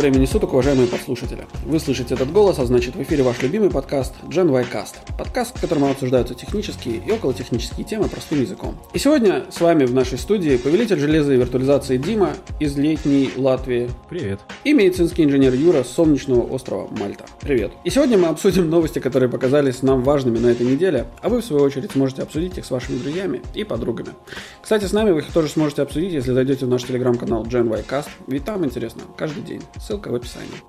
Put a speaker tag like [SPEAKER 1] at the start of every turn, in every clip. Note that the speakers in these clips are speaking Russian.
[SPEAKER 1] времени суток, уважаемые послушатели. Вы слышите этот голос, а значит в эфире ваш любимый подкаст Gen Y Cast. Подкаст, в котором обсуждаются технические и околотехнические темы простым языком. И сегодня с вами в нашей студии повелитель железа и виртуализации Дима из летней Латвии.
[SPEAKER 2] Привет.
[SPEAKER 1] И медицинский инженер Юра с солнечного острова Мальта. Привет. И сегодня мы обсудим новости, которые показались нам важными на этой неделе, а вы в свою очередь сможете обсудить их с вашими друзьями и подругами. Кстати, с нами вы их тоже сможете обсудить, если зайдете в наш телеграм-канал Gen Y Cast, ведь там интересно каждый день. Ссылка в описании.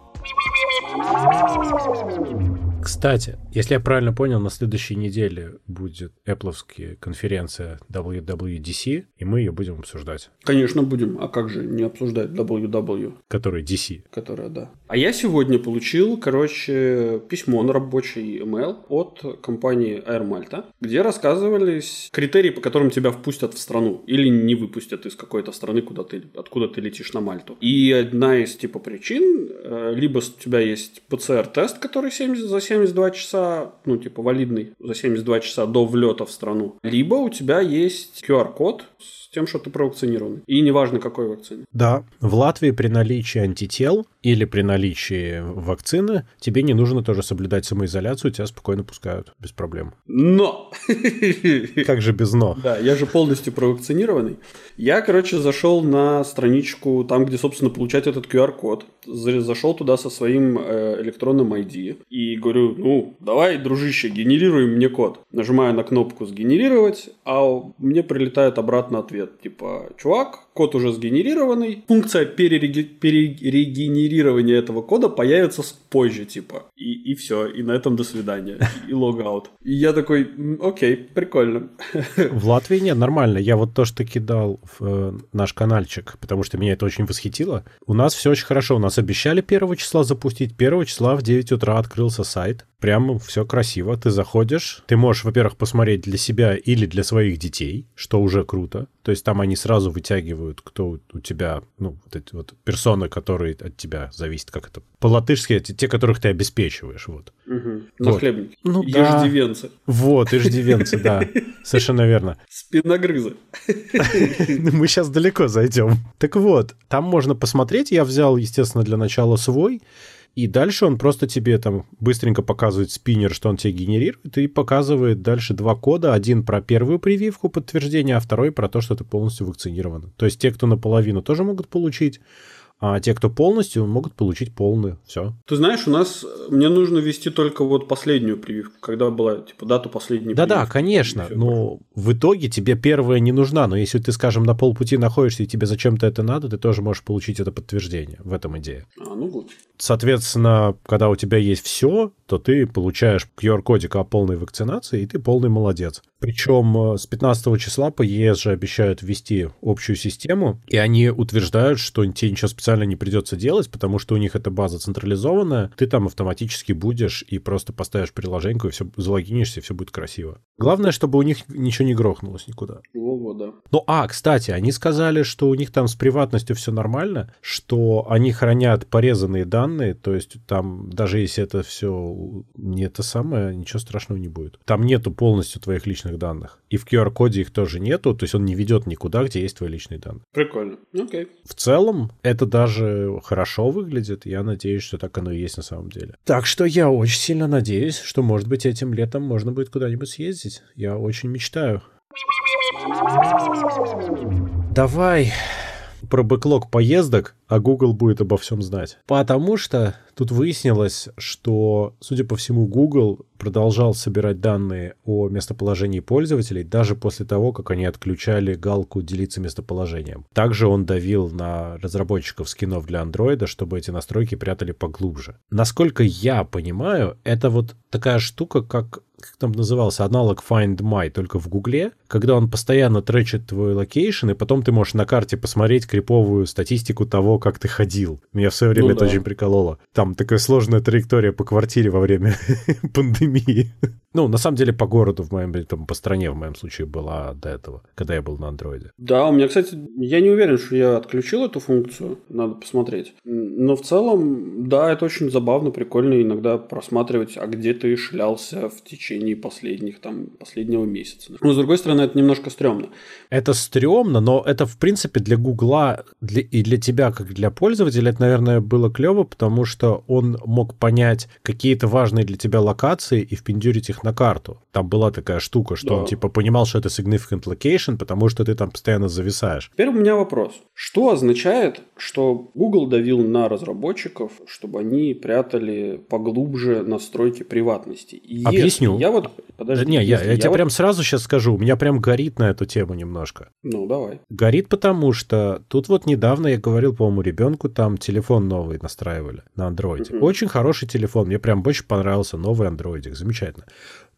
[SPEAKER 2] Кстати, если я правильно понял, на следующей неделе будет Apple конференция WWDC, и мы ее будем обсуждать.
[SPEAKER 1] Конечно, будем. А как же не обсуждать WW?
[SPEAKER 2] Который DC.
[SPEAKER 1] Которая, да. А я сегодня получил, короче, письмо на рабочий email от компании Air Malta, где рассказывались критерии, по которым тебя впустят в страну или не выпустят из какой-то страны, куда ты, откуда ты летишь на Мальту. И одна из типа причин, э, либо у тебя есть ПЦР-тест, который 70, за 72 часа, ну, типа, валидный за 72 часа до влета в страну. Либо у тебя есть QR-код с тем, что ты провакцинирован. И неважно, какой вакцины.
[SPEAKER 2] Да, в Латвии при наличии антител или при наличии вакцины тебе не нужно тоже соблюдать самоизоляцию, тебя спокойно пускают без проблем.
[SPEAKER 1] Но!
[SPEAKER 2] Как же без но?
[SPEAKER 1] Да, я же полностью провакцинированный. Я, короче, зашел на страничку, там, где, собственно, получать этот QR-код. Зашел туда со своим э, электронным ID и говорю, ну, давай, дружище, генерируй мне код. Нажимаю на кнопку «Сгенерировать», а мне прилетает обратно ответ, типа, чувак, код уже сгенерированный, функция перереги- перерегенерирования этого кода появится позже, типа. И, и все, и на этом до свидания. И логаут. И я такой, окей, прикольно.
[SPEAKER 2] В Латвии нет, нормально. Я вот то, что кидал в э, наш каналчик, потому что меня это очень восхитило. У нас все очень хорошо. У нас обещали первого числа запустить. Первого числа в 9 утра открылся сайт. Прям все красиво. Ты заходишь, ты можешь, во-первых, посмотреть для себя или для своих детей, что уже круто. То есть там они сразу вытягивают, кто у тебя, ну, вот эти вот персоны, которые от тебя зависят, как это по-латышски, те, которых ты обеспечиваешь, вот.
[SPEAKER 1] Угу. Нахлебники.
[SPEAKER 2] Ну,
[SPEAKER 1] иждивенцы.
[SPEAKER 2] Да. Вот, иждивенцы, да, совершенно верно.
[SPEAKER 1] Спиногрызы.
[SPEAKER 2] Мы сейчас далеко зайдем. Так вот, там можно посмотреть, я взял, естественно, для начала свой, и дальше он просто тебе там быстренько показывает спиннер, что он тебе генерирует, и показывает дальше два кода. Один про первую прививку подтверждения, а второй про то, что ты полностью вакцинирован. То есть те, кто наполовину, тоже могут получить а те, кто полностью, могут получить полную. Все.
[SPEAKER 1] Ты знаешь, у нас мне нужно ввести только вот последнюю прививку, когда была типа дату последней
[SPEAKER 2] Да-да, конечно. Но в итоге тебе первая не нужна. Но если ты, скажем, на полпути находишься и тебе зачем-то это надо, ты тоже можешь получить это подтверждение. В этом идея.
[SPEAKER 1] А, ну вот.
[SPEAKER 2] Соответственно, когда у тебя есть все, то ты получаешь QR-кодик о полной вакцинации, и ты полный молодец. Причем э, с 15 числа по ЕС же обещают ввести общую систему, и они утверждают, что ничего специально не придется делать, потому что у них эта база централизованная, ты там автоматически будешь и просто поставишь приложеньку, и все залогинишься, и все будет красиво. Главное, чтобы у них ничего не грохнулось никуда.
[SPEAKER 1] Во-во, да.
[SPEAKER 2] Ну, а, кстати, они сказали, что у них там с приватностью все нормально, что они хранят порезанные данные, то есть там даже если это все не это самое, ничего страшного не будет. Там нету полностью твоих личных данных. И в QR-коде их тоже нету, то есть он не ведет никуда, где есть твои личные данные.
[SPEAKER 1] Прикольно. Окей.
[SPEAKER 2] В целом, это даже хорошо выглядит. Я надеюсь, что так оно и есть на самом деле. Так что я очень сильно надеюсь, что, может быть, этим летом можно будет куда-нибудь съездить. Я очень мечтаю. Давай про бэклог поездок, а Google будет обо всем знать. Потому что тут выяснилось, что, судя по всему, Google продолжал собирать данные о местоположении пользователей даже после того, как они отключали галку «делиться местоположением». Также он давил на разработчиков скинов для Android, чтобы эти настройки прятали поглубже. Насколько я понимаю, это вот такая штука, как как там назывался, аналог Find My, только в Гугле, когда он постоянно тречит твой location, и потом ты можешь на карте посмотреть криповую статистику того, как ты ходил. Меня в свое время ну, это да. очень прикололо. Там такая сложная траектория по квартире во время пандемии. Ну, на самом деле, по городу в моем, там, по стране в моем случае была до этого, когда я был на андроиде.
[SPEAKER 1] Да, у меня, кстати, я не уверен, что я отключил эту функцию, надо посмотреть. Но в целом, да, это очень забавно, прикольно иногда просматривать, а где ты шлялся в течение последних, там, последнего месяца. Но, с другой стороны, это немножко стрёмно.
[SPEAKER 2] Это стрёмно, но это, в принципе, для Гугла для, и для тебя, как для пользователя, это, наверное, было клево, потому что он мог понять какие-то важные для тебя локации и впендюрить их на карту. Там была такая штука, что да. он типа понимал, что это significant location, потому что ты там постоянно зависаешь.
[SPEAKER 1] Теперь у меня вопрос. Что означает, что Google давил на разработчиков, чтобы они прятали поглубже настройки приватности?
[SPEAKER 2] И Объясню. Я вот... Подожди. Не, я, я, я тебе вот... прям сразу сейчас скажу. У меня прям горит на эту тему немножко.
[SPEAKER 1] Ну, давай.
[SPEAKER 2] Горит потому, что тут вот недавно я говорил, по-моему, ребенку там телефон новый настраивали на андроиде. Угу. Очень хороший телефон. Мне прям очень понравился новый андроидик. Замечательно.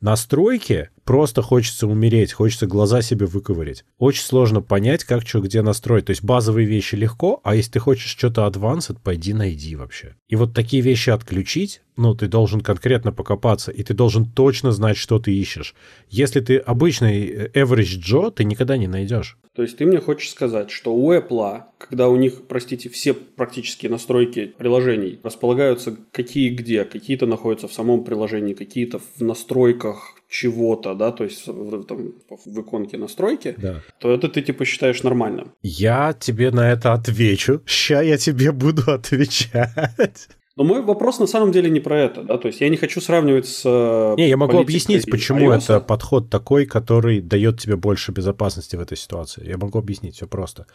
[SPEAKER 2] Настройки просто хочется умереть, хочется глаза себе выковырять. Очень сложно понять, как что где настроить. То есть базовые вещи легко, а если ты хочешь что-то advanced, пойди найди вообще. И вот такие вещи отключить, ну, ты должен конкретно покопаться, и ты должен точно знать, что ты ищешь. Если ты обычный э, average Joe, ты никогда не найдешь.
[SPEAKER 1] То есть ты мне хочешь сказать, что у Apple, когда у них, простите, все практически настройки приложений располагаются какие где, какие-то находятся в самом приложении, какие-то в настройках чего-то, да, то есть в, там, в иконке настройки, да. то это ты типа считаешь нормальным.
[SPEAKER 2] Я тебе на это отвечу. Ща я тебе буду отвечать.
[SPEAKER 1] Но мой вопрос на самом деле не про это, да, то есть я не хочу сравнивать с... Э,
[SPEAKER 2] не, я могу объяснить, почему iOS. это подход такой, который дает тебе больше безопасности в этой ситуации. Я могу объяснить все просто.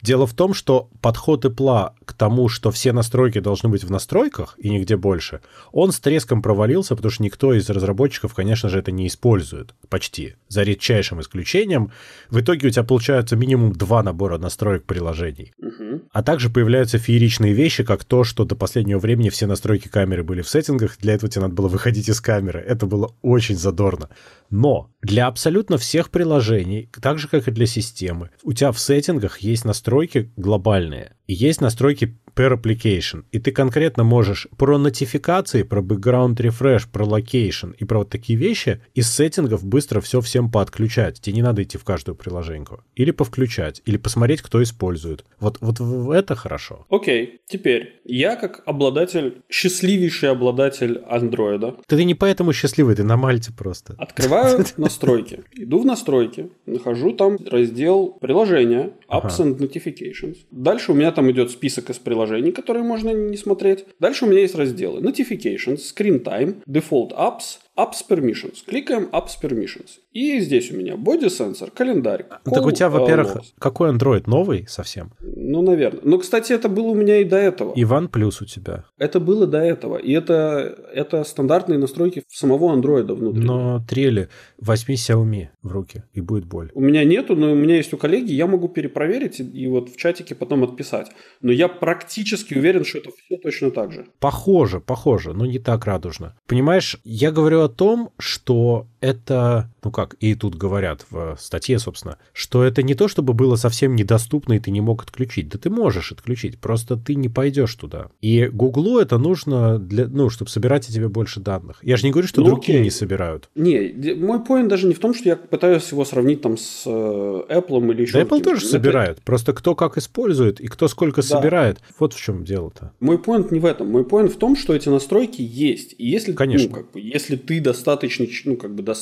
[SPEAKER 2] Дело в том, что подход Apple к тому, что все настройки должны быть в настройках и нигде больше, он с треском провалился, потому что никто из разработчиков, конечно же, это не использует почти, за редчайшим исключением. В итоге у тебя получается минимум два набора настроек приложений. Угу. А также появляются фееричные вещи, как то, что до последнего времени времени все настройки камеры были в сеттингах, для этого тебе надо было выходить из камеры. Это было очень задорно. Но для абсолютно всех приложений, так же, как и для системы, у тебя в сеттингах есть настройки глобальные. И есть настройки per application. И ты конкретно можешь про нотификации, про background refresh, про location и про вот такие вещи из сеттингов быстро все всем подключать. Тебе не надо идти в каждую приложеньку. Или повключать, или посмотреть, кто использует. Вот, вот это хорошо.
[SPEAKER 1] Окей, okay. теперь я как обладатель, счастливейший обладатель андроида.
[SPEAKER 2] Ты, ты не поэтому счастливый, ты на Мальте просто.
[SPEAKER 1] Открываю настройки. Иду в настройки, нахожу там раздел приложения, apps and notifications. Дальше у меня там идет список из приложений, которые можно не смотреть. Дальше у меня есть разделы Notifications, Screen Time, Default Apps, Apps Permissions. Кликаем Apps Permissions. И здесь у меня Body Sensor, календарь.
[SPEAKER 2] Call, так у тебя, во-первых, uh, какой Android? Новый совсем?
[SPEAKER 1] Ну, наверное. Но, кстати, это было у меня и до этого.
[SPEAKER 2] Иван плюс у тебя.
[SPEAKER 1] Это было до этого. И это, это стандартные настройки самого Android внутри.
[SPEAKER 2] Но трели, возьми Xiaomi в руки, и будет боль.
[SPEAKER 1] У меня нету, но у меня есть у коллеги, я могу перепроверить и, и вот в чатике потом отписать. Но я практически уверен, что это все точно так же.
[SPEAKER 2] Похоже, похоже, но не так радужно. Понимаешь, я говорю о том, что это, ну как, и тут говорят в статье, собственно, что это не то, чтобы было совсем недоступно, и ты не мог отключить. Да ты можешь отключить, просто ты не пойдешь туда. И Гуглу это нужно, для, ну, чтобы собирать о тебе больше данных. Я же не говорю, что ну, другие окей. не собирают.
[SPEAKER 1] Не, мой поинт даже не в том, что я пытаюсь его сравнить там с э, Apple или еще...
[SPEAKER 2] Да Apple тоже это... собирает, просто кто как использует и кто сколько да. собирает. Вот в чем дело-то.
[SPEAKER 1] Мой поинт не в этом. Мой поинт в том, что эти настройки есть. И если, Конечно. Ну, как бы, если ты достаточно, ну, как бы достаточно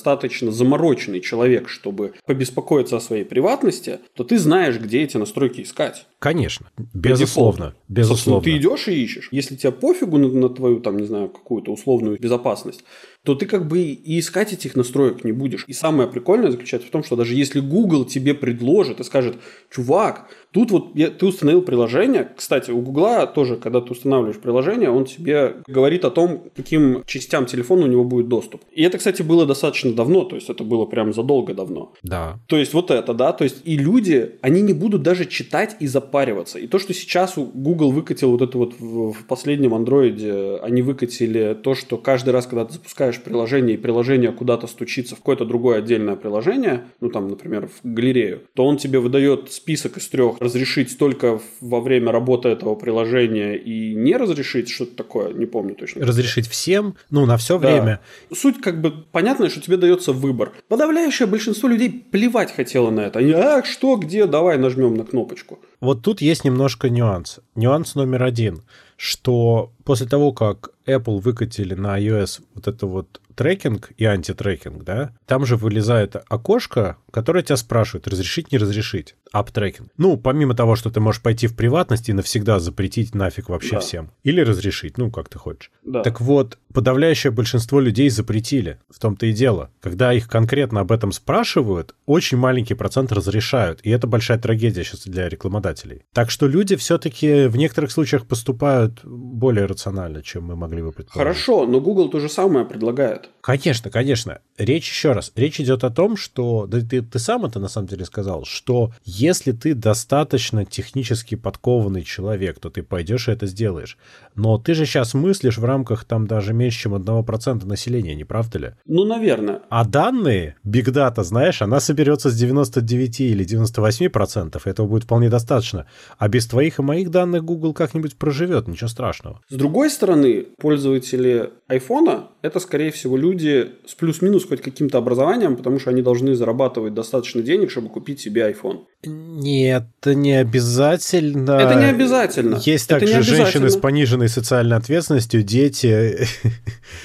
[SPEAKER 1] замороченный человек, чтобы побеспокоиться о своей приватности, то ты знаешь, где эти настройки искать.
[SPEAKER 2] Конечно, безусловно, безусловно.
[SPEAKER 1] ты идешь и ищешь. Если тебе пофигу на, на твою, там, не знаю, какую-то условную безопасность, то ты как бы и искать этих настроек не будешь. И самое прикольное заключается в том, что даже если Google тебе предложит и скажет, чувак, тут вот я, ты установил приложение, кстати, у Google тоже, когда ты устанавливаешь приложение, он тебе говорит о том, каким частям телефона у него будет доступ. И это, кстати, было достаточно давно, то есть это было прям задолго давно.
[SPEAKER 2] Да.
[SPEAKER 1] То есть вот это, да, то есть и люди, они не будут даже читать и запариваться. И то, что сейчас у Google выкатил вот это вот в, в последнем андроиде, они выкатили то, что каждый раз, когда ты запускаешь запускаешь приложение, и приложение куда-то стучится в какое-то другое отдельное приложение, ну там, например, в галерею, то он тебе выдает список из трех разрешить только во время работы этого приложения и не разрешить что-то такое, не помню точно.
[SPEAKER 2] Разрешить всем, ну, на все да. время.
[SPEAKER 1] Суть как бы понятная, что тебе дается выбор. Подавляющее большинство людей плевать хотело на это. Они, а, что, где, давай нажмем на кнопочку.
[SPEAKER 2] Вот тут есть немножко нюанс. Нюанс номер один, что после того, как Apple выкатили на iOS вот это вот трекинг и антитрекинг, да, там же вылезает окошко, которое тебя спрашивает, разрешить, не разрешить, app tracking. Ну, помимо того, что ты можешь пойти в приватность и навсегда запретить нафиг вообще да. всем. Или разрешить, ну, как ты хочешь. Да. Так вот, подавляющее большинство людей запретили. В том-то и дело. Когда их конкретно об этом спрашивают, очень маленький процент разрешают. И это большая трагедия сейчас для рекламодателей. Так что люди все-таки в некоторых случаях поступают более рационально, чем мы могли бы предположить.
[SPEAKER 1] Хорошо, но Google то же самое предлагает.
[SPEAKER 2] Конечно, конечно. Речь еще раз. Речь идет о том, что... Да ты, ты сам это на самом деле сказал, что если ты достаточно технически подкованный человек, то ты пойдешь и это сделаешь. Но ты же сейчас мыслишь в рамках там даже меньше, чем 1% населения, не правда ли?
[SPEAKER 1] Ну, наверное.
[SPEAKER 2] А данные, Big Data, знаешь, она соберется с 99 или 98%, и этого будет вполне достаточно. А без твоих и моих данных Google как-нибудь проживет, ничего страшного.
[SPEAKER 1] С другой стороны, пользователи iPhone это, скорее всего, люди с плюс-минус хоть каким-то образованием, потому что они должны зарабатывать достаточно денег, чтобы купить себе iPhone.
[SPEAKER 2] Нет, это не обязательно.
[SPEAKER 1] Это не обязательно.
[SPEAKER 2] Есть это также женщины с пониженной социальной ответственностью, дети.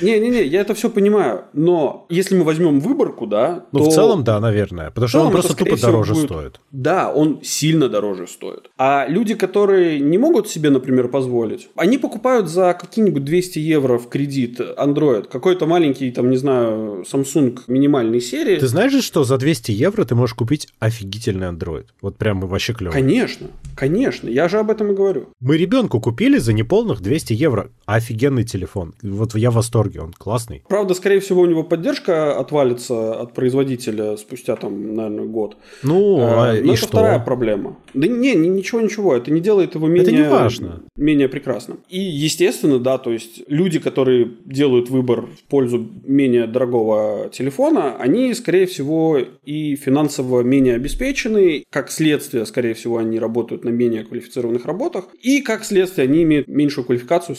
[SPEAKER 1] Не-не-не, я это все понимаю. Но если мы возьмем выборку, да,
[SPEAKER 2] Ну, то... в целом, да, наверное. Потому что он просто тупо дороже будет... стоит.
[SPEAKER 1] Да, он сильно дороже стоит. А люди, которые не могут себе, например, позволить, они покупают за какие-нибудь 200 евро в кредит Android, какой-то маленький, там, не знаю, Samsung минимальной серии.
[SPEAKER 2] Ты знаешь же, что за 200 евро ты можешь купить офигительный Android? Вот прям вообще клево.
[SPEAKER 1] Конечно, конечно, я же об этом и говорю.
[SPEAKER 2] Мы ребенку купили за неполных 200 евро офигенный телефон. Вот я в восторге, он классный.
[SPEAKER 1] Правда, скорее всего, у него поддержка отвалится от производителя спустя там, наверное, год.
[SPEAKER 2] Ну, а,
[SPEAKER 1] а Но и это что? вторая проблема. Да не, ничего, ничего, это не делает его менее, это не важно. менее прекрасным. И, естественно, да, то есть люди, которые делают выбор в пользу менее дорогого телефона, они, скорее всего, и финансово менее обеспечены, как следствие, скорее всего, они работают на менее квалифицированных работах, и как следствие они имеют меньшую квалификацию,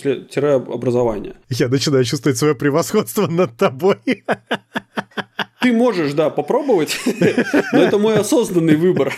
[SPEAKER 1] образование.
[SPEAKER 2] Я начинаю чувствовать свое превосходство над тобой.
[SPEAKER 1] Ты можешь, да, попробовать, но это мой осознанный выбор.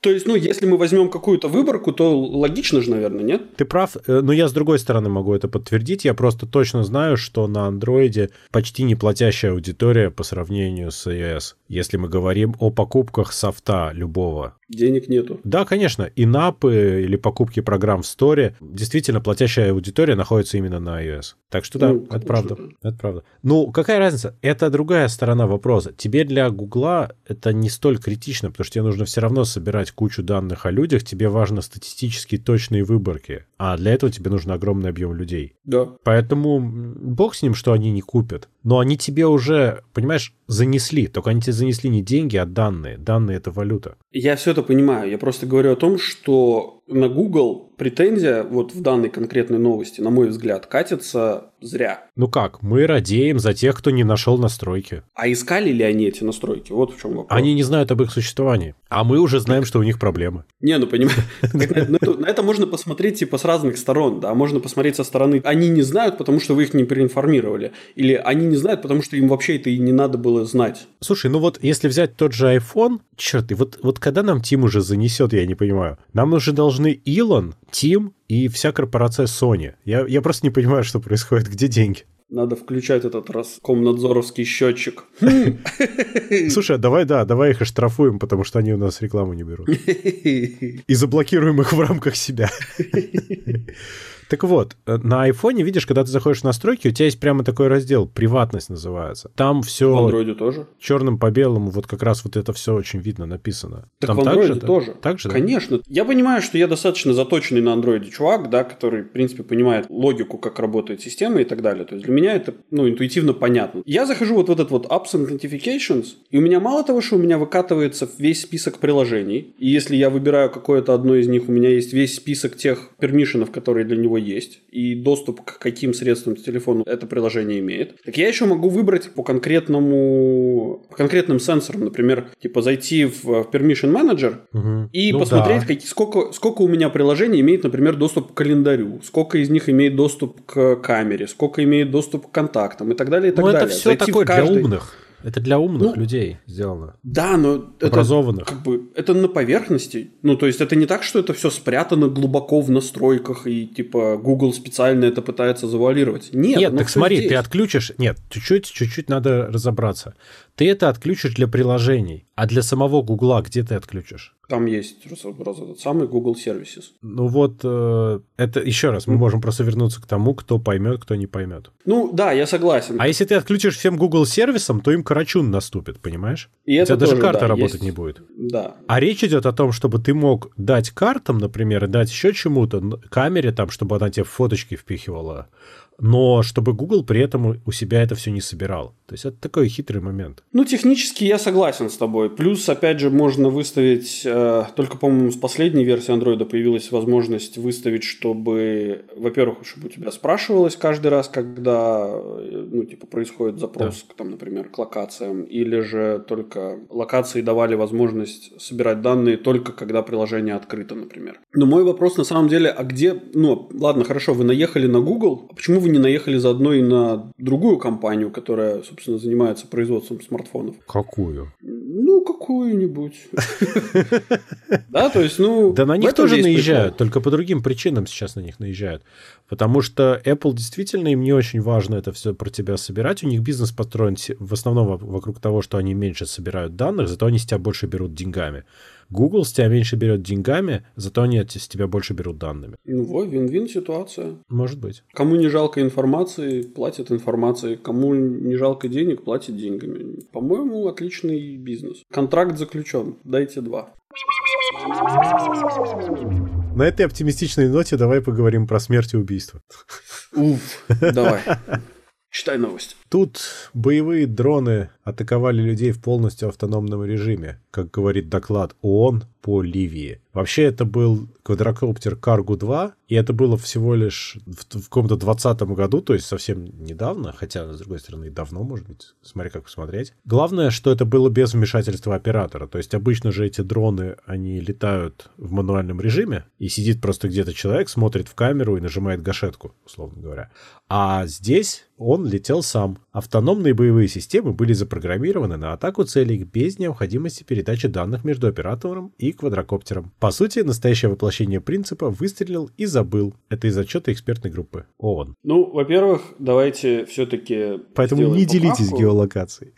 [SPEAKER 1] То есть, ну, если мы возьмем какую-то выборку, то логично же, наверное, нет?
[SPEAKER 2] Ты прав, э, но я с другой стороны могу это подтвердить. Я просто точно знаю, что на андроиде почти не платящая аудитория по сравнению с iOS. Если мы говорим о покупках софта любого.
[SPEAKER 1] Денег нету.
[SPEAKER 2] Да, конечно. И напы или покупки программ в сторе, действительно, платящая аудитория находится именно на iOS. Так что да, ну, это правда. Это правда. Ну, какая разница? Это другая сторона вопроса. Тебе для Гугла это не столь критично, потому что тебе нужно все равно собирать кучу данных о людях, тебе важно статистически точные выборки, а для этого тебе нужен огромный объем людей.
[SPEAKER 1] Да.
[SPEAKER 2] Поэтому бог с ним, что они не купят. Но они тебе уже, понимаешь, занесли. Только они тебе занесли не деньги, а данные. Данные — это валюта.
[SPEAKER 1] Я все это понимаю. Я просто говорю о том, что на Google претензия вот в данной конкретной новости, на мой взгляд, катится зря.
[SPEAKER 2] Ну как, мы радеем за тех, кто не нашел настройки.
[SPEAKER 1] А искали ли они эти настройки? Вот в чем вопрос.
[SPEAKER 2] Они не знают об их существовании. А мы уже знаем, что у них проблемы.
[SPEAKER 1] Не, ну понимаешь, на это можно посмотреть типа с разных сторон, да, можно посмотреть со стороны, они не знают, потому что вы их не проинформировали, или они не знают, потому что им вообще это и не надо было знать.
[SPEAKER 2] Слушай, ну вот если взять тот же iPhone, черт, и вот, вот когда нам Тим уже занесет, я не понимаю, нам уже должны Илон, Тим и вся корпорация Sony. Я, я просто не понимаю, что происходит, где деньги.
[SPEAKER 1] Надо включать этот Роскомнадзоровский счетчик.
[SPEAKER 2] Слушай, а давай, да, давай их оштрафуем, потому что они у нас рекламу не берут. И заблокируем их в рамках себя. Так вот, э, на айфоне, видишь, когда ты заходишь в настройки, у тебя есть прямо такой раздел «Приватность» называется. Там все...
[SPEAKER 1] В андроиде тоже?
[SPEAKER 2] Черным по белому, вот как раз вот это все очень видно написано.
[SPEAKER 1] Так
[SPEAKER 2] Там
[SPEAKER 1] в андроиде так же, тоже.
[SPEAKER 2] Так же,
[SPEAKER 1] Конечно. Да? Я понимаю, что я достаточно заточенный на андроиде чувак, да, который, в принципе, понимает логику, как работает система и так далее. То есть для меня это, ну, интуитивно понятно. Я захожу вот в этот вот Apps and Notifications, и у меня мало того, что у меня выкатывается весь список приложений, и если я выбираю какое-то одно из них, у меня есть весь список тех пермишенов, которые для него есть. и доступ к каким средствам телефону это приложение имеет. Так я еще могу выбрать по конкретному, по конкретным сенсорам, например, типа зайти в Permission Manager угу. и ну, посмотреть, да. как, сколько, сколько у меня приложений имеет, например, доступ к календарю, сколько из них имеет доступ к камере, сколько имеет доступ к контактам и так далее. И так
[SPEAKER 2] ну,
[SPEAKER 1] далее.
[SPEAKER 2] это все Зайти такое каждый... для умных. Это для умных ну, людей сделано.
[SPEAKER 1] Да, но
[SPEAKER 2] образованных.
[SPEAKER 1] Это, как бы, это на поверхности. Ну, то есть это не так, что это все спрятано глубоко в настройках и типа Google специально это пытается завуалировать. Нет,
[SPEAKER 2] Нет, так смотри, здесь. ты отключишь. Нет, чуть-чуть, чуть-чуть надо разобраться. Ты это отключишь для приложений, а для самого Гугла где ты отключишь?
[SPEAKER 1] Там есть этот самый Google Services.
[SPEAKER 2] Ну вот, э, это еще раз, мы можем просто вернуться к тому, кто поймет, кто не поймет.
[SPEAKER 1] Ну да, я согласен.
[SPEAKER 2] А если ты отключишь всем Google сервисом, то им карачун наступит, понимаешь?
[SPEAKER 1] И
[SPEAKER 2] У
[SPEAKER 1] это
[SPEAKER 2] тебя
[SPEAKER 1] тоже,
[SPEAKER 2] даже карта
[SPEAKER 1] да,
[SPEAKER 2] работать
[SPEAKER 1] есть.
[SPEAKER 2] не будет.
[SPEAKER 1] Да.
[SPEAKER 2] А речь идет о том, чтобы ты мог дать картам, например, и дать еще чему-то, камере там, чтобы она тебе фоточки впихивала, но чтобы Google при этом у себя это все не собирал. То есть это такой хитрый момент.
[SPEAKER 1] Ну, технически я согласен с тобой. Плюс, опять же, можно выставить, э, только, по-моему, с последней версии Android появилась возможность выставить, чтобы, во-первых, чтобы у тебя спрашивалось каждый раз, когда, э, ну, типа, происходит запрос, да. там, например, к локациям, или же только локации давали возможность собирать данные только когда приложение открыто, например. Но мой вопрос на самом деле, а где, ну, ладно, хорошо, вы наехали на Google, а почему вы не наехали заодно и на другую компанию, которая, собственно, занимается производством смартфонов.
[SPEAKER 2] Какую?
[SPEAKER 1] Ну, какую-нибудь. Да, то есть, ну...
[SPEAKER 2] Да на них тоже наезжают, только по другим причинам сейчас на них наезжают. Потому что Apple действительно им не очень важно это все про тебя собирать. У них бизнес построен в основном вокруг того, что они меньше собирают данных, зато они с тебя больше берут деньгами. Google с тебя меньше берет деньгами, зато они с тебя больше берут данными.
[SPEAKER 1] Ну, вот, вин-вин ситуация.
[SPEAKER 2] Может быть.
[SPEAKER 1] Кому не жалко информации, платят информацией. Кому не жалко денег, платят деньгами. По-моему, отличный бизнес. Контракт заключен. Дайте два.
[SPEAKER 2] На этой оптимистичной ноте давай поговорим про смерть и убийство.
[SPEAKER 1] Уф, давай. Читай новость.
[SPEAKER 2] Тут боевые дроны атаковали людей в полностью автономном режиме, как говорит доклад ООН по Ливии. Вообще это был квадрокоптер Каргу-2, и это было всего лишь в, в каком-то 20 году, то есть совсем недавно, хотя, с другой стороны, давно, может быть, смотри, как посмотреть. Главное, что это было без вмешательства оператора, то есть обычно же эти дроны, они летают в мануальном режиме, и сидит просто где-то человек, смотрит в камеру и нажимает гашетку, условно говоря. А здесь он летел сам. Автономные боевые системы были запрограммированы на атаку целей без необходимости передачи данных между оператором и квадрокоптером. По сути, настоящее воплощение принципа выстрелил и забыл. Это из отчета экспертной группы ООН.
[SPEAKER 1] Ну, во-первых, давайте все-таки
[SPEAKER 2] Поэтому не поправку. делитесь геолокацией.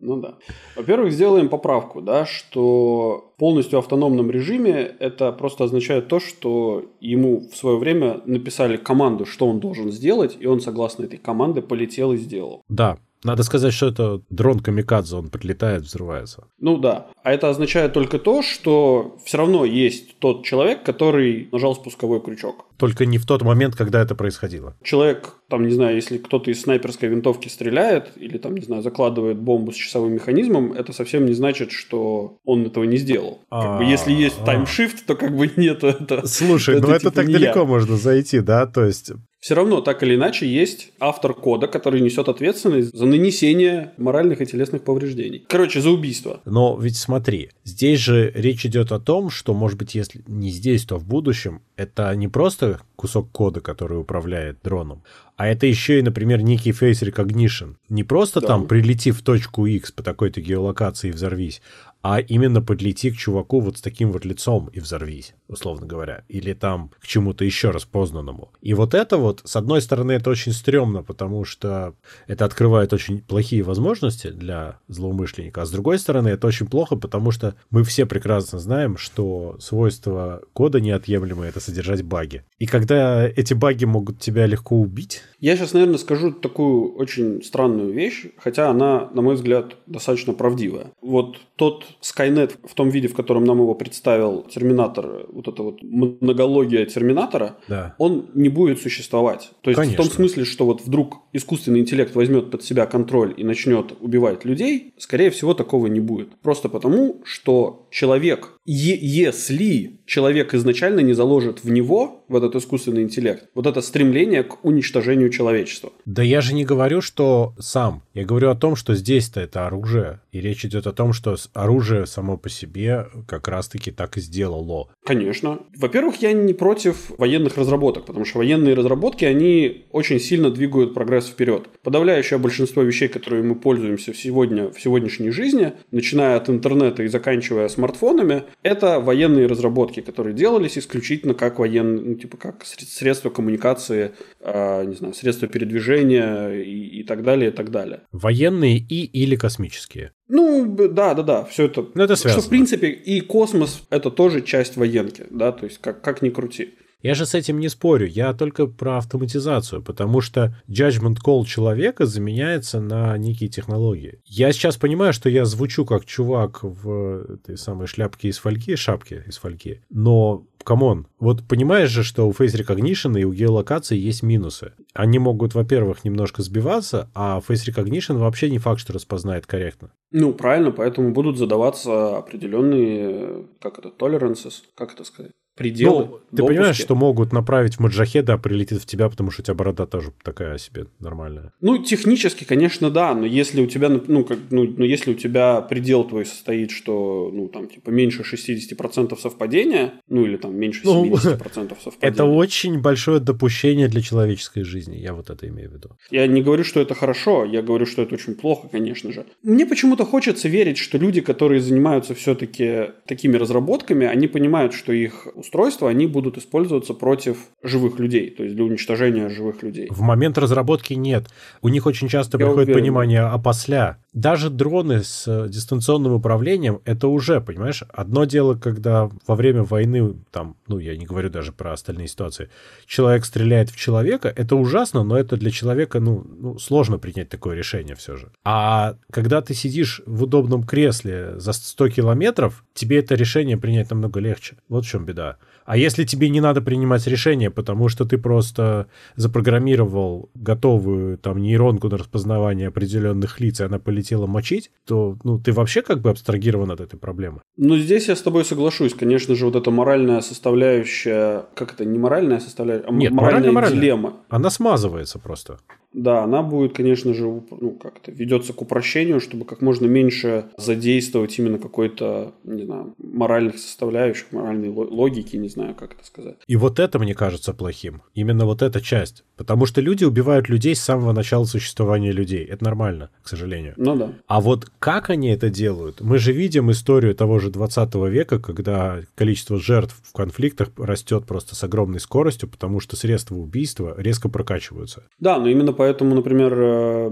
[SPEAKER 1] Ну да. Во-первых, сделаем поправку, да, что полностью автономном режиме это просто означает то, что ему в свое время написали команду, что он должен сделать, и он согласно этой команде полетел и сделал.
[SPEAKER 2] Да, надо сказать, что это дрон Камикадзе, он прилетает, взрывается.
[SPEAKER 1] Ну да. А это означает только то, что все равно есть тот человек, который нажал спусковой крючок.
[SPEAKER 2] Только не в тот момент, когда это происходило.
[SPEAKER 1] Человек, там, не знаю, если кто-то из снайперской винтовки стреляет или, там, не знаю, закладывает бомбу с часовым механизмом, это совсем не значит, что он этого не сделал. Как бы, если есть таймшифт, то как бы нет. Это,
[SPEAKER 2] Слушай, ну это типа так далеко можно зайти, да? То есть
[SPEAKER 1] все равно, так или иначе, есть автор кода, который несет ответственность за нанесение моральных и телесных повреждений. Короче, за убийство.
[SPEAKER 2] Но ведь смотри, здесь же речь идет о том, что, может быть, если не здесь, то в будущем, это не просто кусок кода, который управляет дроном, а это еще и, например, некий face recognition. Не просто да. там прилети в точку X по такой-то геолокации и взорвись, а именно подлети к чуваку вот с таким вот лицом и взорвись, условно говоря, или там к чему-то еще распознанному. И вот это вот, с одной стороны, это очень стрёмно, потому что это открывает очень плохие возможности для злоумышленника, а с другой стороны, это очень плохо, потому что мы все прекрасно знаем, что свойство кода неотъемлемое — это содержать баги. И когда эти баги могут тебя легко убить...
[SPEAKER 1] Я сейчас, наверное, скажу такую очень странную вещь, хотя она, на мой взгляд, достаточно правдивая. Вот тот Skynet в том виде, в котором нам его представил Терминатор, вот эта вот многология Терминатора,
[SPEAKER 2] да.
[SPEAKER 1] он не будет существовать. То есть Конечно. в том смысле, что вот вдруг искусственный интеллект возьмет под себя контроль и начнет убивать людей, скорее всего такого не будет. Просто потому, что человек, если человек изначально не заложит в него в этот искусственный интеллект. Вот это стремление к уничтожению человечества.
[SPEAKER 2] Да я же не говорю, что сам. Я говорю о том, что здесь-то это оружие. И речь идет о том, что оружие само по себе как раз-таки так и сделало.
[SPEAKER 1] Конечно. Во-первых, я не против военных разработок, потому что военные разработки, они очень сильно двигают прогресс вперед. Подавляющее большинство вещей, которые мы пользуемся сегодня, в сегодняшней жизни, начиная от интернета и заканчивая смартфонами, это военные разработки, которые делались исключительно как военные, ну, типа как средства коммуникации, э, не знаю, средства передвижения и, и так далее, и так далее.
[SPEAKER 2] Военные и или космические.
[SPEAKER 1] Ну, да, да, да, все это.
[SPEAKER 2] Ну, это связано.
[SPEAKER 1] Что, в принципе, и космос – это тоже часть военки, да, то есть как, как ни крути.
[SPEAKER 2] Я же с этим не спорю, я только про автоматизацию, потому что judgment call человека заменяется на некие технологии. Я сейчас понимаю, что я звучу как чувак в этой самой шляпке из фольги, шапке из фольги, но come on, вот понимаешь же, что у Face Recognition и у геолокации есть минусы. Они могут, во-первых, немножко сбиваться, а Face Recognition вообще не факт, что распознает корректно.
[SPEAKER 1] Ну, правильно, поэтому будут задаваться определенные, как это, tolerances, как это сказать? Пределы. Ну,
[SPEAKER 2] ты понимаешь, что могут направить в Маджахеда, а прилетит в тебя, потому что у тебя борода тоже такая себе нормальная.
[SPEAKER 1] Ну, технически, конечно, да, но если у тебя, ну, как, ну, но если у тебя предел твой состоит, что, ну, там, типа, меньше 60% совпадения, ну, или там меньше 70% ну, совпадения.
[SPEAKER 2] Это очень большое допущение для человеческой жизни, я вот это имею в виду.
[SPEAKER 1] Я не говорю, что это хорошо, я говорю, что это очень плохо, конечно же. Мне почему-то хочется верить, что люди, которые занимаются все-таки такими разработками, они понимают, что их устройства, они будут использоваться против живых людей, то есть для уничтожения живых людей.
[SPEAKER 2] В момент разработки нет. У них очень часто Я приходит уверен. понимание опосля. Даже дроны с дистанционным управлением, это уже, понимаешь, одно дело, когда во время войны, там, ну, я не говорю даже про остальные ситуации, человек стреляет в человека, это ужасно, но это для человека, ну, ну сложно принять такое решение все же. А когда ты сидишь в удобном кресле за 100 километров, тебе это решение принять намного легче. Вот в чем беда. А если тебе не надо принимать решение, потому что ты просто запрограммировал готовую там нейронку на распознавание определенных лиц, и она полетела мочить, то ну, ты вообще как бы абстрагирован от этой проблемы.
[SPEAKER 1] Ну, здесь я с тобой соглашусь. Конечно же, вот эта моральная составляющая, как это, не моральная составляющая, а
[SPEAKER 2] Нет,
[SPEAKER 1] моральная,
[SPEAKER 2] моральная
[SPEAKER 1] дилемма.
[SPEAKER 2] Она смазывается просто.
[SPEAKER 1] Да, она будет, конечно же, ну, как-то ведется к упрощению, чтобы как можно меньше задействовать именно какой-то, не знаю, моральных составляющих, моральной логики, не знаю, как это сказать.
[SPEAKER 2] И вот это мне кажется плохим. Именно вот эта часть. Потому что люди убивают людей с самого начала существования людей. Это нормально, к сожалению.
[SPEAKER 1] Ну да.
[SPEAKER 2] А вот как они это делают? Мы же видим историю того же 20 века, когда количество жертв в конфликтах растет просто с огромной скоростью, потому что средства убийства резко прокачиваются.
[SPEAKER 1] Да, но именно поэтому, например, э,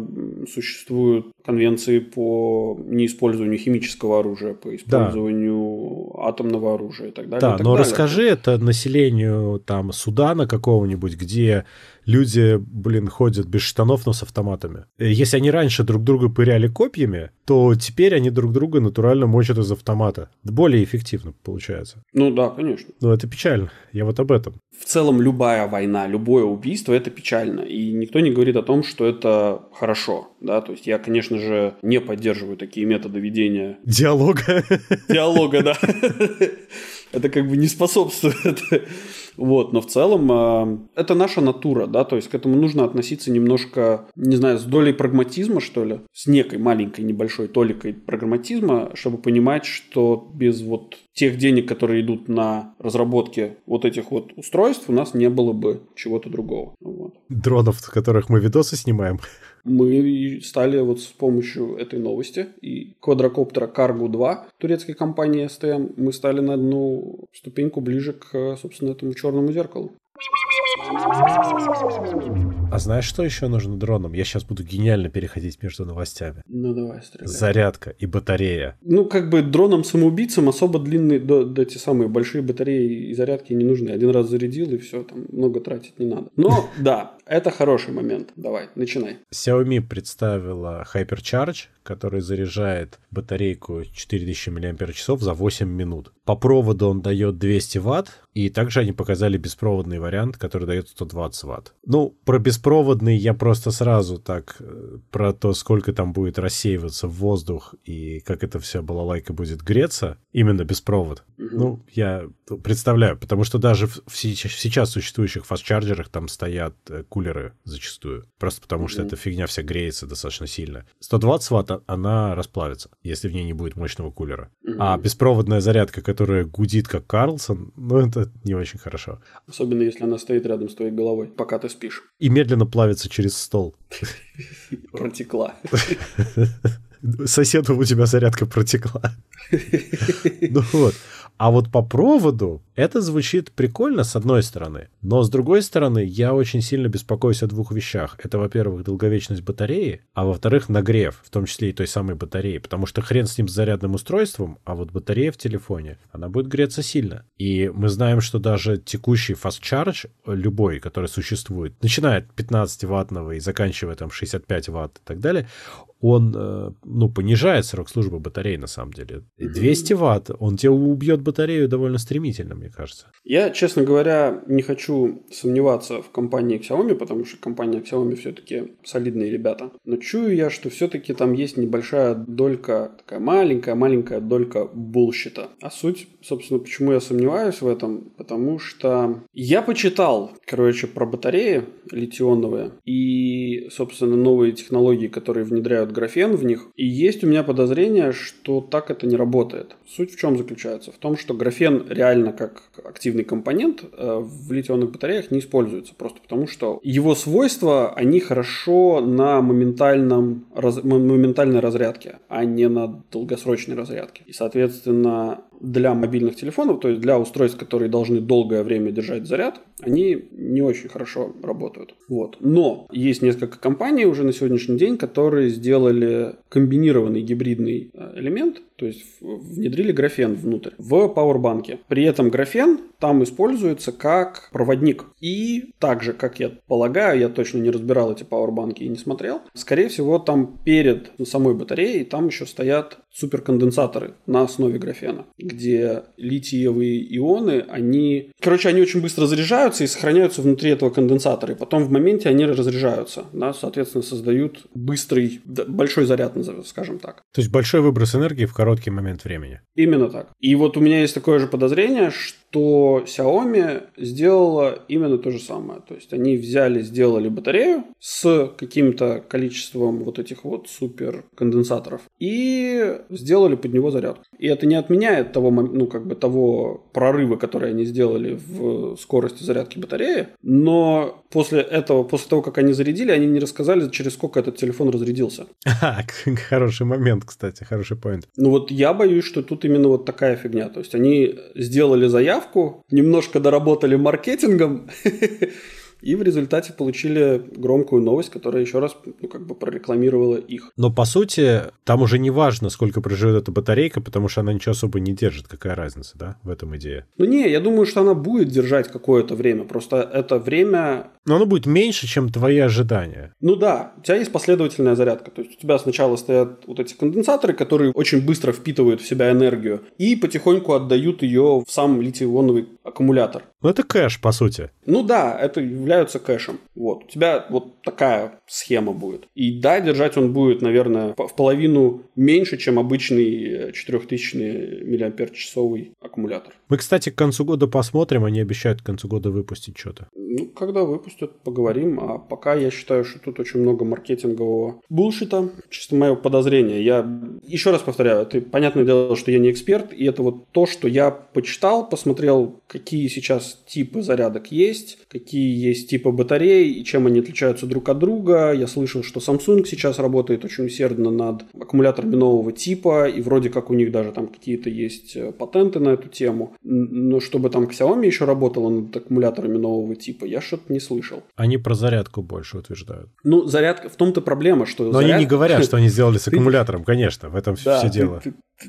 [SPEAKER 1] существуют конвенции по неиспользованию химического оружия, по использованию да. атомного оружия и так далее.
[SPEAKER 2] Да,
[SPEAKER 1] так
[SPEAKER 2] но
[SPEAKER 1] далее.
[SPEAKER 2] расскажи это населению там Судана какого-нибудь, где люди, блин, ходят без штанов, но с автоматами. Если они раньше друг друга пыряли копьями, то теперь они друг друга натурально мочат из автомата. Более эффективно получается.
[SPEAKER 1] Ну да, конечно.
[SPEAKER 2] Но это печально. Я вот об этом.
[SPEAKER 1] В целом любая война, любое убийство – это печально. И никто не говорит о том, что это хорошо. Да? То есть я, конечно же, не поддерживаю такие методы ведения...
[SPEAKER 2] Диалога.
[SPEAKER 1] Диалога, да. Это как бы не способствует вот, но в целом э, это наша натура, да, то есть к этому нужно относиться немножко, не знаю, с долей прагматизма, что ли, с некой маленькой небольшой толикой прагматизма, чтобы понимать, что без вот тех денег, которые идут на разработки вот этих вот устройств, у нас не было бы чего-то другого. Вот.
[SPEAKER 2] Дронов, с которых мы видосы снимаем
[SPEAKER 1] мы стали вот с помощью этой новости и квадрокоптера Cargo 2 турецкой компании STM, мы стали на одну ступеньку ближе к, собственно, этому черному зеркалу.
[SPEAKER 2] А знаешь, что еще нужно дроном? Я сейчас буду гениально переходить между новостями.
[SPEAKER 1] Ну давай, стреляй.
[SPEAKER 2] Зарядка и батарея.
[SPEAKER 1] Ну, как бы дроном-самоубийцам особо длинные, да, да, те самые большие батареи и зарядки не нужны. Один раз зарядил, и все, там много тратить не надо. Но, да, это хороший момент. Давай, начинай.
[SPEAKER 2] Xiaomi представила Hypercharge, который заряжает батарейку 4000 мАч за 8 минут. По проводу он дает 200 Вт, и также они показали беспроводный вариант, который дает 120 Вт. Ну, про беспроводный беспроводный я просто сразу так э, про то, сколько там будет рассеиваться в воздух и как это вся балалайка будет греться, именно беспровод. Угу. Ну, я представляю, потому что даже в, в сейчас существующих фастчарджерах там стоят э, кулеры зачастую. Просто потому угу. что эта фигня вся греется достаточно сильно. 120 ватт, а, она расплавится, если в ней не будет мощного кулера. Угу. А беспроводная зарядка, которая гудит как Карлсон, ну, это не очень хорошо.
[SPEAKER 1] Особенно если она стоит рядом с твоей головой, пока ты спишь.
[SPEAKER 2] И медленно плавится через стол.
[SPEAKER 1] Протекла.
[SPEAKER 2] Соседу у тебя зарядка протекла. Ну вот. А вот по проводу это звучит прикольно с одной стороны, но с другой стороны я очень сильно беспокоюсь о двух вещах. Это, во-первых, долговечность батареи, а во-вторых, нагрев, в том числе и той самой батареи, потому что хрен с ним с зарядным устройством, а вот батарея в телефоне, она будет греться сильно. И мы знаем, что даже текущий fast charge, любой, который существует, начиная от 15-ваттного и заканчивая там 65 ватт и так далее, он, э, ну, понижает срок службы батареи, на самом деле. 200 ватт, он тебе убьет батарею довольно стремительно, мне кажется.
[SPEAKER 1] Я, честно говоря, не хочу сомневаться в компании Xiaomi, потому что компания Xiaomi все-таки солидные ребята. Но чую я, что все-таки там есть небольшая долька, такая маленькая-маленькая долька булщита. А суть, собственно, почему я сомневаюсь в этом, потому что я почитал, короче, про батареи литионовые и, собственно, новые технологии, которые внедряют графен в них. И есть у меня подозрение, что так это не работает. Суть в чем заключается? В том, что графен реально как активный компонент э, в литионных батареях не используется. Просто потому, что его свойства, они хорошо на моментальном, раз, моментальной разрядке, а не на долгосрочной разрядке. И, соответственно, для мобильных телефонов, то есть для устройств, которые должны долгое время держать заряд, они не очень хорошо работают. Вот. Но есть несколько компаний уже на сегодняшний день, которые сделали комбинированный гибридный э, элемент, то есть внедрили графен внутрь в пауэрбанке. При этом графен там используется как проводник. И также, как я полагаю, я точно не разбирал эти пауэрбанки и не смотрел, скорее всего, там перед самой батареей там еще стоят суперконденсаторы на основе графена, где литиевые ионы, они... Короче, они очень быстро заряжаются и сохраняются внутри этого конденсатора, и потом в моменте они разряжаются, да, соответственно, создают быстрый, большой заряд, скажем так.
[SPEAKER 2] То есть большой выброс энергии в короткий момент времени.
[SPEAKER 1] Именно так. И вот у меня есть такое же подозрение, что Xiaomi сделала именно то же самое. То есть они взяли, сделали батарею с каким-то количеством вот этих вот супер конденсаторов и сделали под него зарядку. И это не отменяет того, ну, как бы того прорыва, который они сделали в скорости зарядки батареи, но после этого, после того, как они зарядили, они не рассказали, через сколько этот телефон разрядился.
[SPEAKER 2] А, хороший момент, кстати, хороший поинт.
[SPEAKER 1] Ну вот я боюсь, что тут именно вот такая фигня. То есть они сделали заявку, немножко доработали маркетингом, и в результате получили громкую новость, которая еще раз ну, как бы прорекламировала их.
[SPEAKER 2] Но по сути, там уже не важно, сколько проживет эта батарейка, потому что она ничего особо не держит. Какая разница, да, в этом идее?
[SPEAKER 1] Ну не, я думаю, что она будет держать какое-то время. Просто это время...
[SPEAKER 2] Но оно будет меньше, чем твои ожидания.
[SPEAKER 1] Ну да, у тебя есть последовательная зарядка. То есть у тебя сначала стоят вот эти конденсаторы, которые очень быстро впитывают в себя энергию и потихоньку отдают ее в сам литий-ионовый аккумулятор.
[SPEAKER 2] Ну это кэш, по сути.
[SPEAKER 1] Ну да, это являются кэшем. Вот. У тебя вот такая схема будет. И да, держать он будет, наверное, в половину меньше, чем обычный 4000 мАч аккумулятор.
[SPEAKER 2] Мы, кстати, к концу года посмотрим, они обещают к концу года выпустить что-то.
[SPEAKER 1] Ну, когда выпустят, поговорим. А пока я считаю, что тут очень много маркетингового булшита. Чисто мое подозрение. Я еще раз повторяю, это понятное дело, что я не эксперт, и это вот то, что я почитал, посмотрел, какие сейчас типы зарядок есть, какие есть типы батарей и чем они отличаются друг от друга. Я слышал, что Samsung сейчас работает очень усердно над аккумуляторами нового типа, и вроде как у них даже там какие-то есть э, патенты на эту тему но чтобы там Xiaomi еще работала над аккумуляторами нового типа, я что-то не слышал.
[SPEAKER 2] Они про зарядку больше утверждают.
[SPEAKER 1] Ну, зарядка, в том-то проблема, что...
[SPEAKER 2] Но заряд... они не говорят, что они сделали с аккумулятором, конечно, в этом все дело.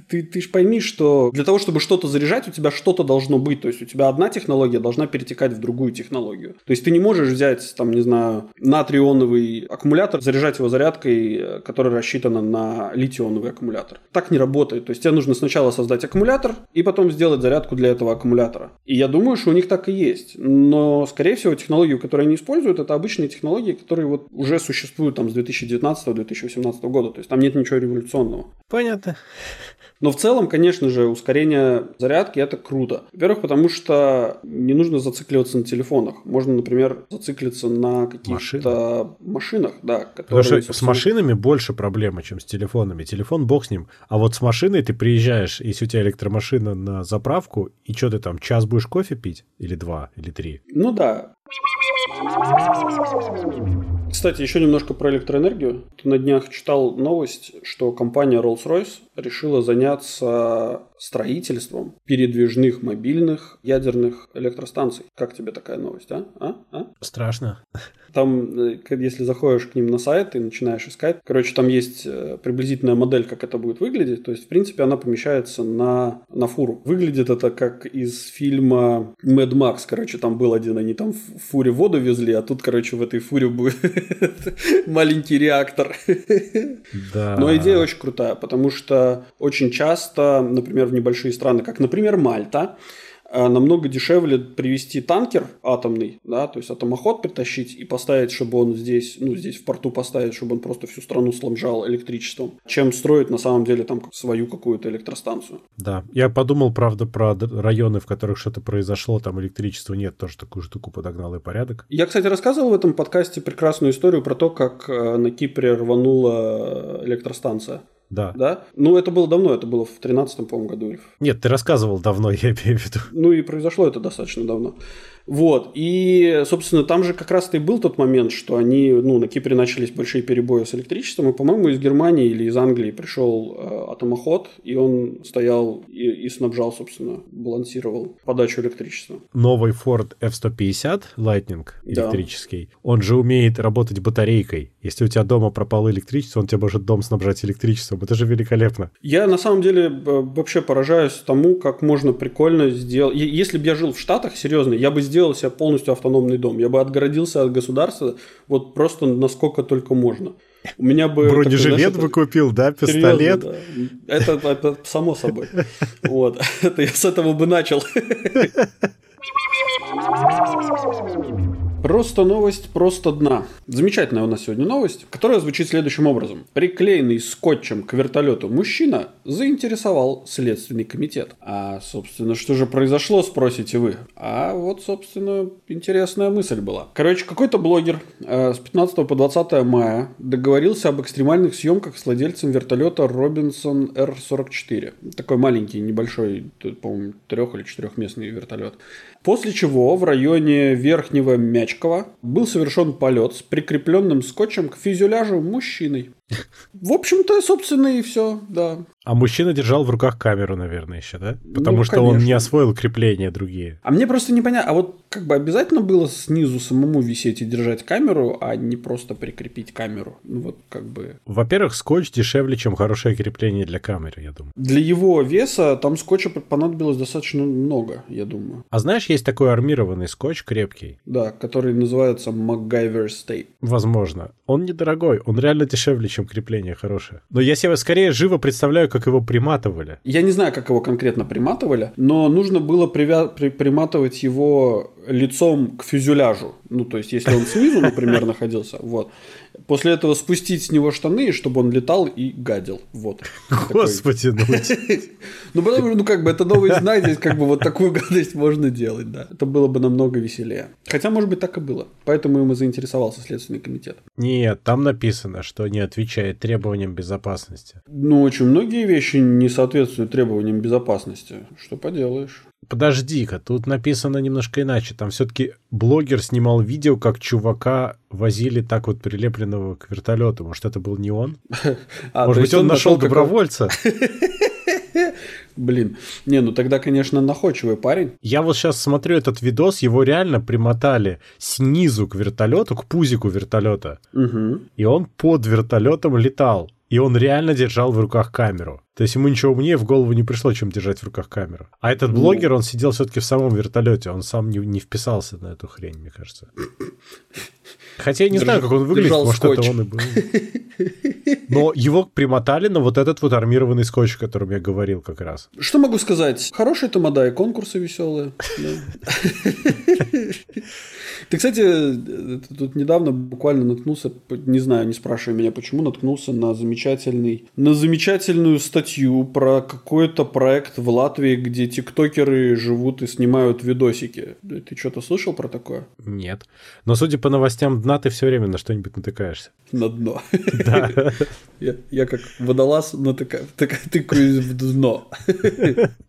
[SPEAKER 1] Ты, ты же пойми, что для того, чтобы что-то заряжать, у тебя что-то должно быть. То есть у тебя одна технология должна перетекать в другую технологию. То есть ты не можешь взять, там, не знаю, натрионовый аккумулятор, заряжать его зарядкой, которая рассчитана на литионовый аккумулятор. Так не работает. То есть тебе нужно сначала создать аккумулятор и потом сделать зарядку для этого аккумулятора. И я думаю, что у них так и есть. Но, скорее всего, технологию, которую они используют, это обычные технологии, которые вот уже существуют там с 2019-2018 года. То есть там нет ничего революционного.
[SPEAKER 2] Понятно.
[SPEAKER 1] Но в целом, конечно же, ускорение зарядки это круто. Во-первых, потому что не нужно зацикливаться на телефонах. Можно, например, зациклиться на каких-то Машина. машинах, да.
[SPEAKER 2] Которые, потому что с машинами больше проблемы, чем с телефонами. Телефон бог с ним. А вот с машиной ты приезжаешь, если у тебя электромашина на заправку, и что ты там, час будешь кофе пить? Или два, или три?
[SPEAKER 1] Ну да. Кстати, еще немножко про электроэнергию. На днях читал новость, что компания Rolls-Royce решила заняться строительством передвижных мобильных ядерных электростанций. Как тебе такая новость, а? а? а?
[SPEAKER 2] Страшно.
[SPEAKER 1] Там, э, если заходишь к ним на сайт и начинаешь искать, короче, там есть э, приблизительная модель, как это будет выглядеть. То есть, в принципе, она помещается на, на фуру. Выглядит это как из фильма Mad Max. Короче, там был один, они там в фуре воду везли, а тут, короче, в этой фуре будет маленький реактор. Да. Но идея очень крутая, потому что очень часто, например, в небольшие страны, как, например, Мальта, намного дешевле привести танкер атомный, да, то есть атомоход притащить и поставить, чтобы он здесь, ну, здесь в порту поставить, чтобы он просто всю страну сломжал электричеством, чем строить на самом деле там свою какую-то электростанцию.
[SPEAKER 2] Да, я подумал, правда, про районы, в которых что-то произошло, там электричества нет, тоже такую штуку подогнал и порядок.
[SPEAKER 1] Я, кстати, рассказывал в этом подкасте прекрасную историю про то, как э, на Кипре рванула электростанция.
[SPEAKER 2] Да.
[SPEAKER 1] Да? Ну, это было давно, это было в 13 по-моему, году.
[SPEAKER 2] Нет, ты рассказывал давно, я имею в виду.
[SPEAKER 1] Ну, и произошло это достаточно давно. Вот, и, собственно, там же как раз-то и был тот момент, что они, ну, на Кипре начались большие перебои с электричеством, и, по-моему, из Германии или из Англии пришел э, атомоход, и он стоял и, и снабжал, собственно, балансировал подачу электричества.
[SPEAKER 2] Новый Ford F-150 Lightning электрический, да. он же умеет работать батарейкой. Если у тебя дома пропало электричество, он тебе может дом снабжать электричеством. Это же великолепно.
[SPEAKER 1] Я, на самом деле, вообще поражаюсь тому, как можно прикольно сделать. Если бы я жил в Штатах, серьезно, я бы сделал сделал себе полностью автономный дом. Я бы отгородился от государства вот просто насколько только можно. У меня бы...
[SPEAKER 2] Бронежилет бы купил, да? Пистолет? Серьезно,
[SPEAKER 1] да. Это, это само собой. Вот. Это я с этого бы начал. Просто новость просто дна. Замечательная у нас сегодня новость, которая звучит следующим образом. Приклеенный скотчем к вертолету мужчина заинтересовал Следственный комитет. А, собственно, что же произошло, спросите вы? А вот, собственно, интересная мысль была. Короче, какой-то блогер э, с 15 по 20 мая договорился об экстремальных съемках с владельцем вертолета Робинсон R-44. Такой маленький, небольшой, по-моему, трех- или четырехместный вертолет. После чего в районе Верхнего Мячкова был совершен полет с прикрепленным скотчем к фюзеляжу мужчиной. В общем-то, собственно, и все, да.
[SPEAKER 2] А мужчина держал в руках камеру, наверное, еще, да? Потому ну, что конечно. он не освоил крепления другие.
[SPEAKER 1] А мне просто непонятно, а вот как бы обязательно было снизу самому висеть и держать камеру, а не просто прикрепить камеру? Ну вот как бы...
[SPEAKER 2] Во-первых, скотч дешевле, чем хорошее крепление для камеры, я думаю.
[SPEAKER 1] Для его веса там скотча понадобилось достаточно много, я думаю.
[SPEAKER 2] А знаешь, есть такой армированный скотч крепкий?
[SPEAKER 1] Да, который называется MacGyver's Tape.
[SPEAKER 2] Возможно. Он недорогой, он реально дешевле, чем крепление хорошее. Но я себе скорее живо представляю, как его приматывали.
[SPEAKER 1] Я не знаю, как его конкретно приматывали, но нужно было привя... при... приматывать его лицом к фюзеляжу. Ну, то есть, если он снизу, например, находился, вот. После этого спустить с него штаны, чтобы он летал и гадил. Вот.
[SPEAKER 2] Господи, ну.
[SPEAKER 1] Ну, потому что, ну, как бы, это новый знак, здесь как бы вот такую гадость можно делать, да. Это было бы намного веселее. Хотя, может быть, так и было. Поэтому им и заинтересовался Следственный комитет.
[SPEAKER 2] Нет, там написано, что не отвечает требованиям безопасности.
[SPEAKER 1] Ну, очень многие вещи не соответствуют требованиям безопасности. Что поделаешь?
[SPEAKER 2] Подожди-ка, тут написано немножко иначе. Там все-таки блогер снимал видео, как чувака возили так вот прилепленного к вертолету. Может, это был не он? А, Может быть, он, он нашел добровольца?
[SPEAKER 1] Блин. Не, ну тогда, конечно, находчивый парень.
[SPEAKER 2] Я вот сейчас смотрю этот видос, его реально примотали снизу к вертолету, к пузику вертолета.
[SPEAKER 1] Угу.
[SPEAKER 2] И он под вертолетом летал. И он реально держал в руках камеру. То есть ему ничего умнее в голову не пришло, чем держать в руках камеру. А этот ну. блогер, он сидел все-таки в самом вертолете, он сам не, не вписался на эту хрень, мне кажется. Хотя я не знаю, как он выглядит, может, скотч. это он и был. Но его примотали на вот этот вот армированный скотч, о котором я говорил как раз.
[SPEAKER 1] Что могу сказать? Хорошие тамада и конкурсы веселые. Ты, кстати, тут недавно буквально наткнулся, не знаю, не спрашивай меня, почему наткнулся на замечательный, на замечательную статью про какой-то проект в Латвии, где тиктокеры живут и снимают видосики. Ты что-то слышал про такое?
[SPEAKER 2] Нет. Но судя по новостям дна, ты все время на что-нибудь натыкаешься.
[SPEAKER 1] На дно. Да. Я, как водолаз натыка, тыкаюсь в дно.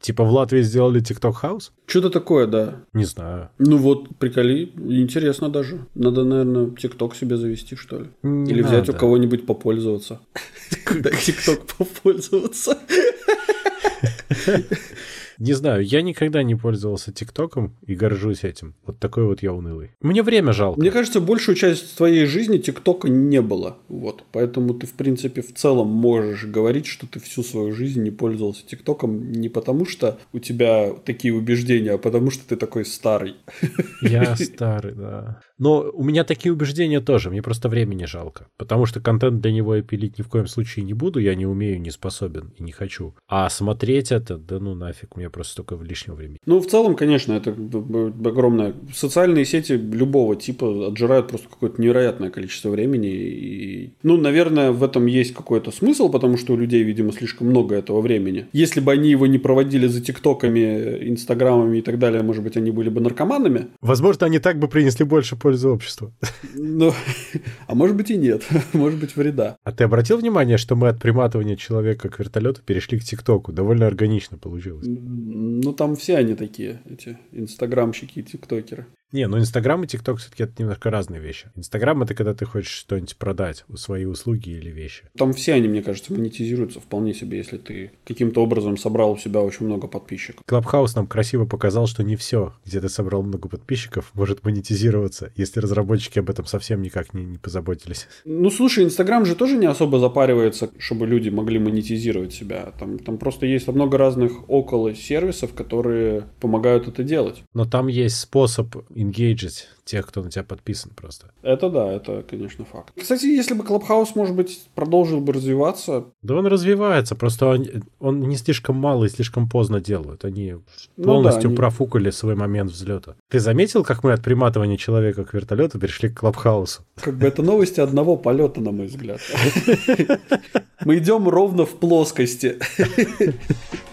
[SPEAKER 2] Типа в Латвии сделали House?
[SPEAKER 1] Что-то такое, да.
[SPEAKER 2] Не знаю.
[SPEAKER 1] Ну вот, приколи, интересно даже. Надо, наверное, TikTok себе завести, что ли. Не Или взять у кого-нибудь попользоваться. Когда TikTok попользоваться.
[SPEAKER 2] Не знаю, я никогда не пользовался ТикТоком и горжусь этим. Вот такой вот я унылый. Мне время жалко.
[SPEAKER 1] Мне кажется, большую часть твоей жизни ТикТока не было. Вот. Поэтому ты, в принципе, в целом можешь говорить, что ты всю свою жизнь не пользовался ТикТоком не потому, что у тебя такие убеждения, а потому, что ты такой старый.
[SPEAKER 2] Я старый, да. Но у меня такие убеждения тоже, мне просто времени жалко. Потому что контент для него я пилить ни в коем случае не буду, я не умею, не способен и не хочу. А смотреть это, да ну нафиг, мне просто столько лишнего времени.
[SPEAKER 1] Ну, в целом, конечно, это огромное. Социальные сети любого типа отжирают просто какое-то невероятное количество времени. И, ну, наверное, в этом есть какой-то смысл, потому что у людей, видимо, слишком много этого времени. Если бы они его не проводили за тиктоками, инстаграмами и так далее, может быть, они были бы наркоманами.
[SPEAKER 2] Возможно, они так бы принесли больше пользу обществу.
[SPEAKER 1] Ну, а может быть и нет. Может быть вреда.
[SPEAKER 2] А ты обратил внимание, что мы от приматывания человека к вертолету перешли к ТикТоку? Довольно органично получилось.
[SPEAKER 1] Ну, там все они такие, эти инстаграмщики и тиктокеры.
[SPEAKER 2] Не, ну Инстаграм и ТикТок все-таки это немножко разные вещи. Инстаграм это когда ты хочешь что-нибудь продать, свои услуги или вещи.
[SPEAKER 1] Там все они, мне кажется, монетизируются вполне себе, если ты каким-то образом собрал у себя очень много подписчиков.
[SPEAKER 2] Клабхаус нам красиво показал, что не все, где ты собрал много подписчиков, может монетизироваться, если разработчики об этом совсем никак не, не позаботились.
[SPEAKER 1] Ну, слушай, Инстаграм же тоже не особо запаривается, чтобы люди могли монетизировать себя. Там, там просто есть много разных около сервисов, которые помогают это делать.
[SPEAKER 2] Но там есть способ engaged тех, кто на тебя подписан просто.
[SPEAKER 1] Это да, это, конечно, факт. Кстати, если бы Clubhouse, может быть, продолжил бы развиваться...
[SPEAKER 2] Да он развивается, просто он, он не слишком мало и слишком поздно делают. Они ну, полностью да, они... профукали свой момент взлета. Ты заметил, как мы от приматывания человека к вертолету перешли к Клабхаусу?
[SPEAKER 1] Как бы это новости одного полета, на мой взгляд. Мы идем ровно в плоскости.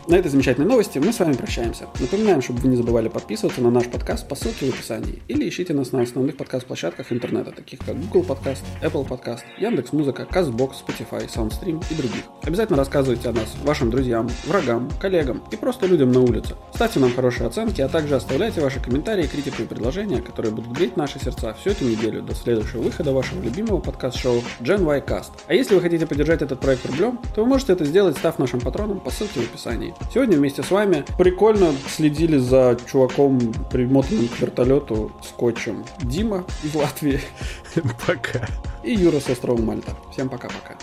[SPEAKER 1] На этой замечательной новости мы с вами прощаемся. Напоминаем, чтобы вы не забывали подписываться на наш подкаст по ссылке в описании или ищите нас на основных подкаст-площадках интернета, таких как Google Podcast, Apple Podcast, Яндекс.Музыка, CastBox, Spotify, SoundStream и других. Обязательно рассказывайте о нас вашим друзьям, врагам, коллегам и просто людям на улице. Ставьте нам хорошие оценки, а также оставляйте ваши комментарии, критику и предложения, которые будут греть наши сердца всю эту неделю до следующего выхода вашего любимого подкаст-шоу Gen Y Cast. А если вы хотите поддержать этот проект рублем, то вы можете это сделать, став нашим патроном по ссылке в описании. Сегодня вместе с вами прикольно следили за чуваком, примотанным к вертолету скотчем. Дима из Латвии.
[SPEAKER 2] Пока.
[SPEAKER 1] И Юра с острова Мальта. Всем пока-пока.